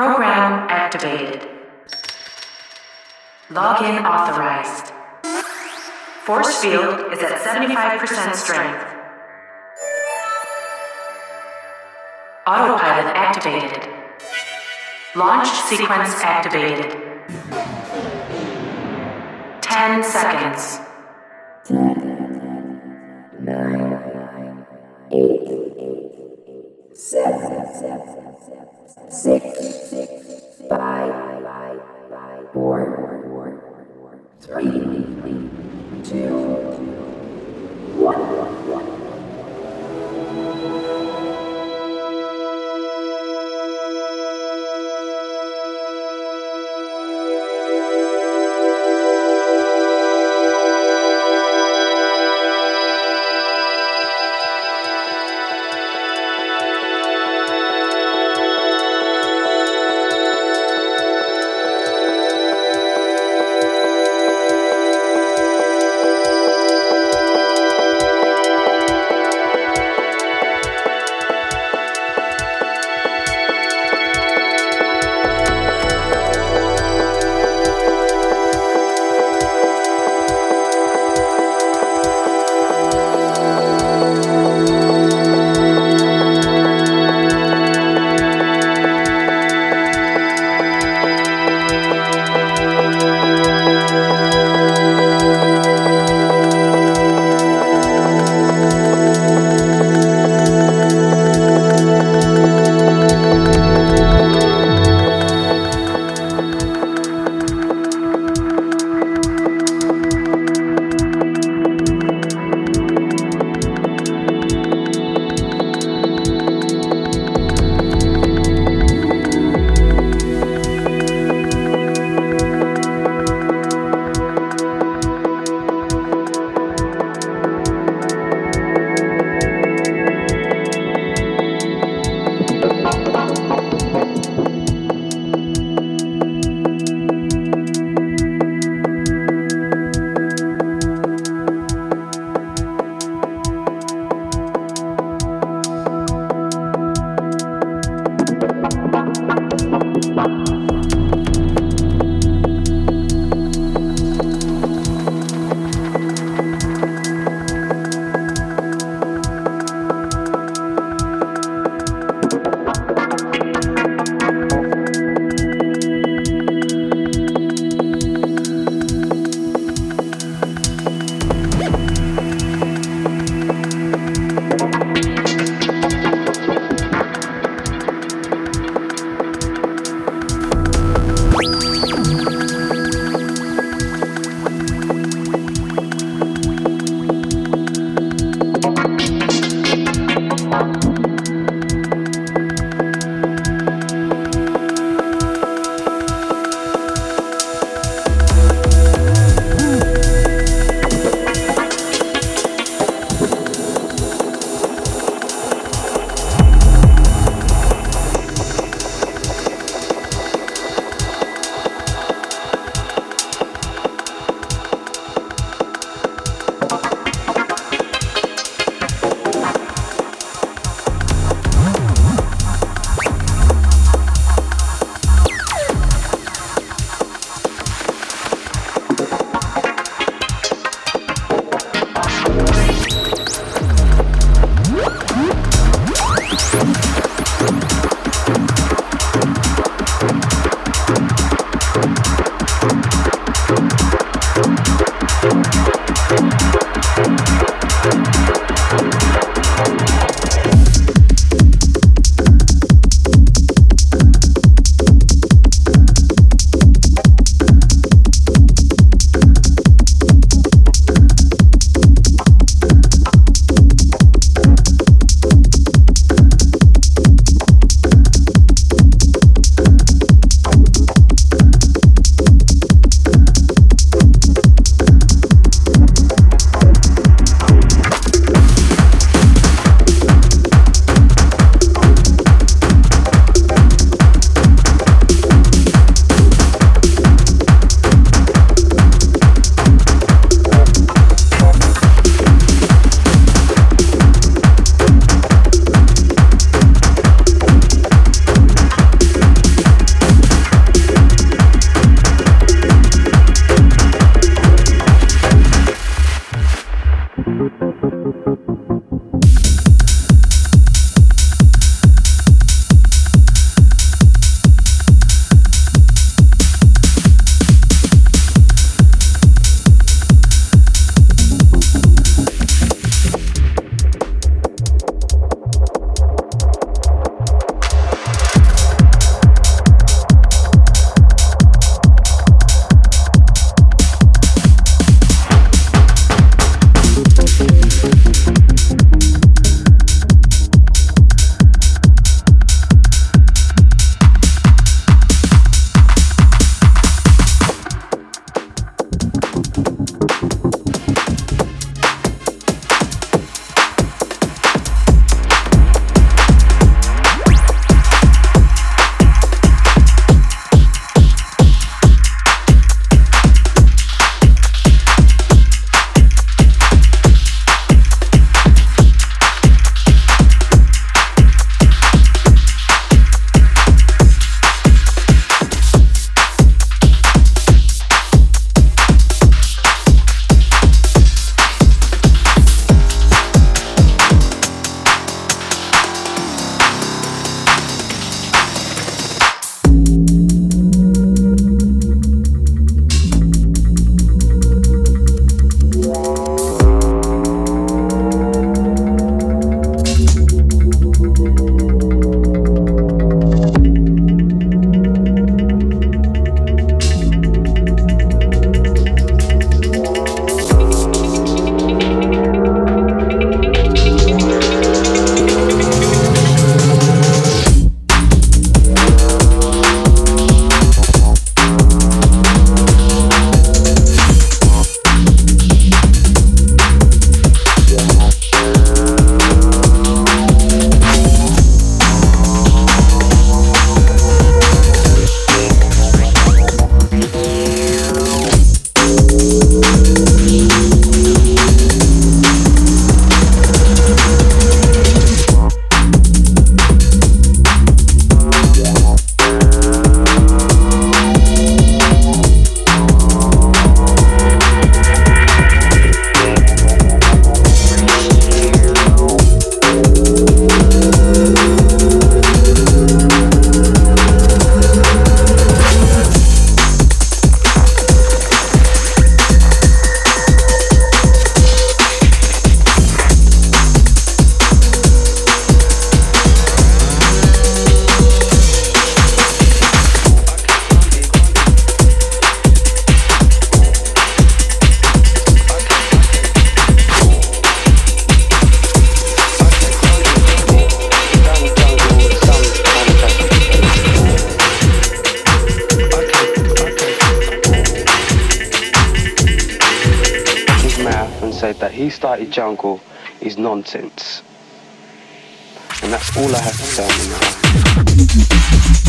Program activated. Login authorized. Force field is at 75% strength. Autopilot activated. Launch sequence activated. 10 seconds. Six. right? Started jungle is nonsense. And that's all I have to say on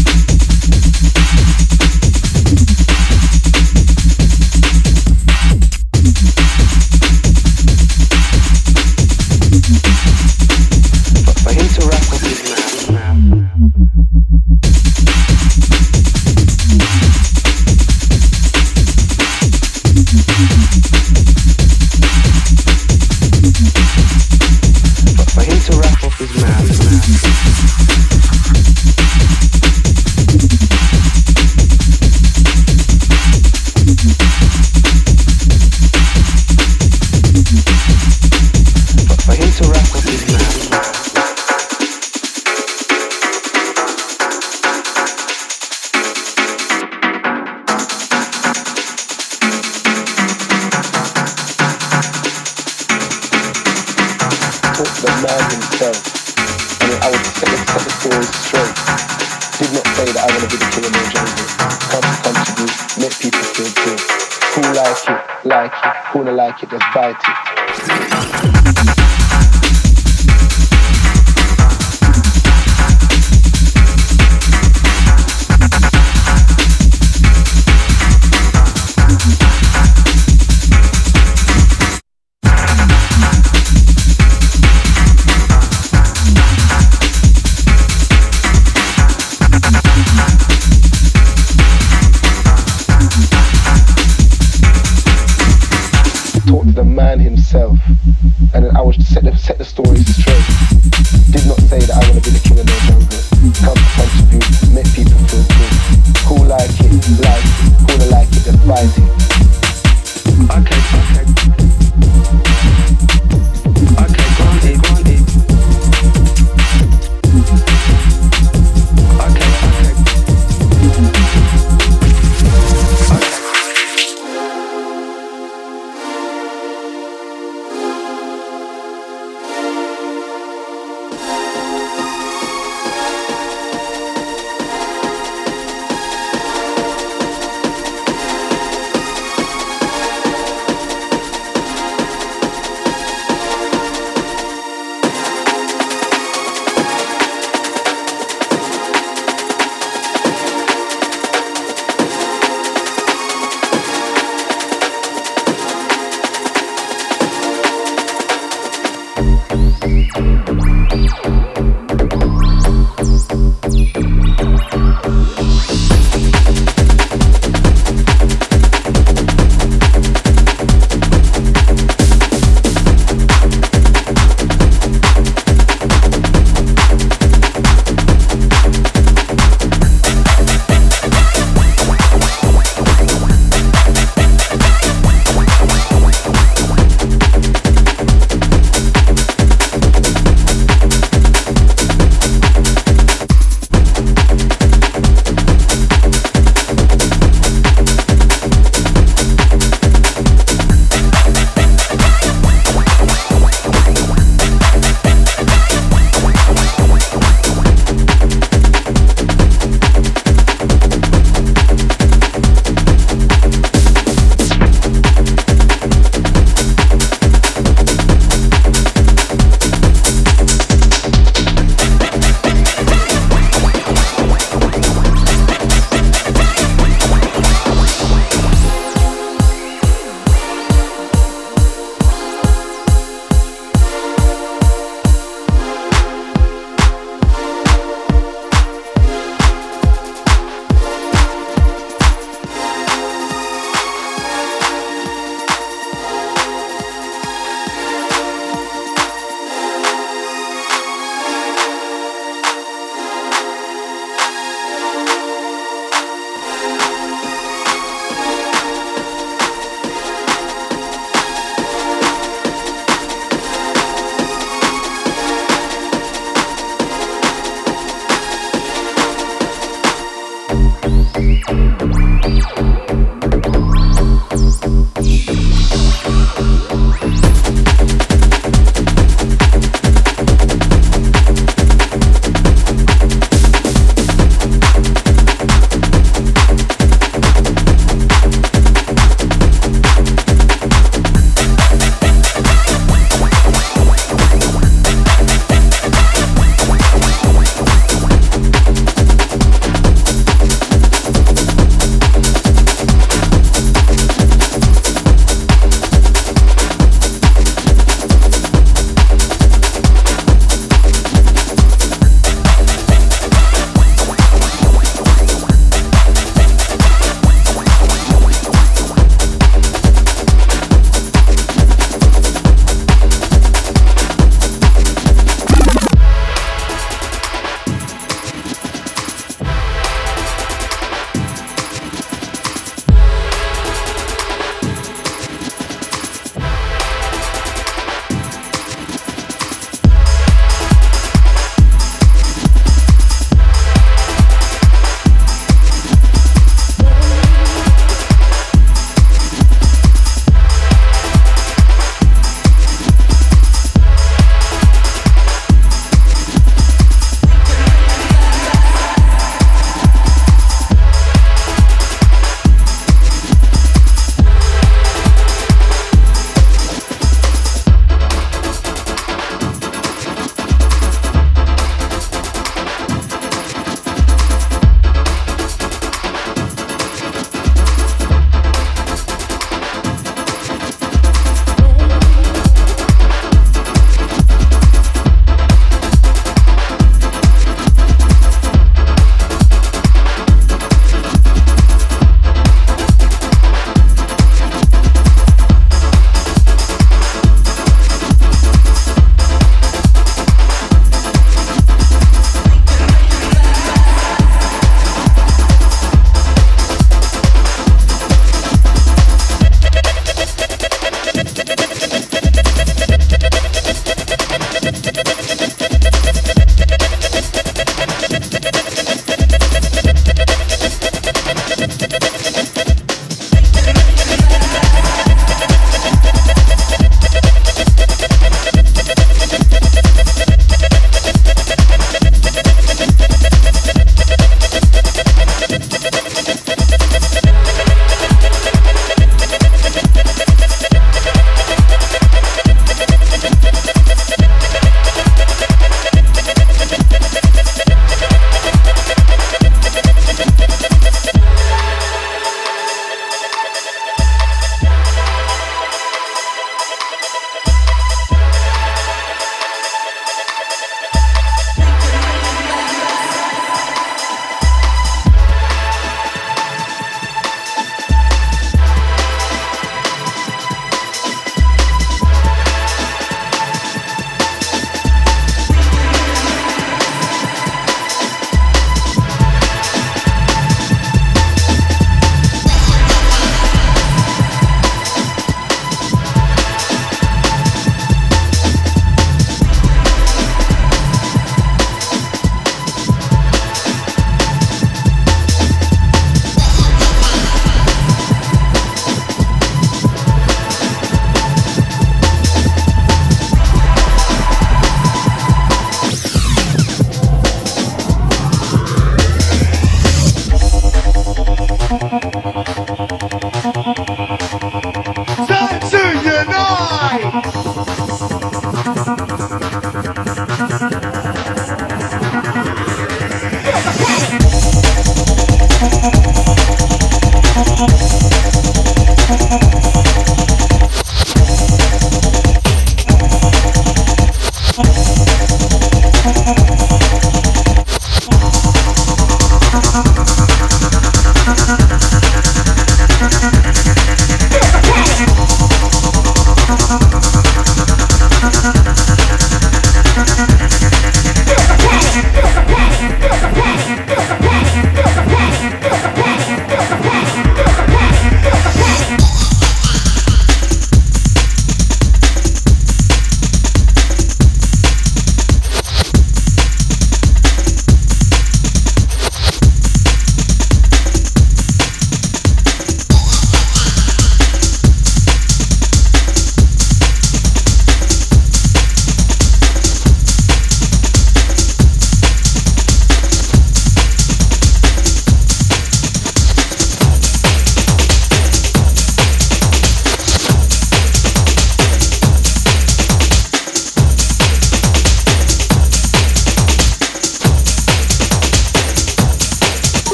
And I was set the, set the stories straight. Did not say that I want to be the king of no jungle. Come to contribute, make people feel good. Who like it, like it. Who like it, bite it.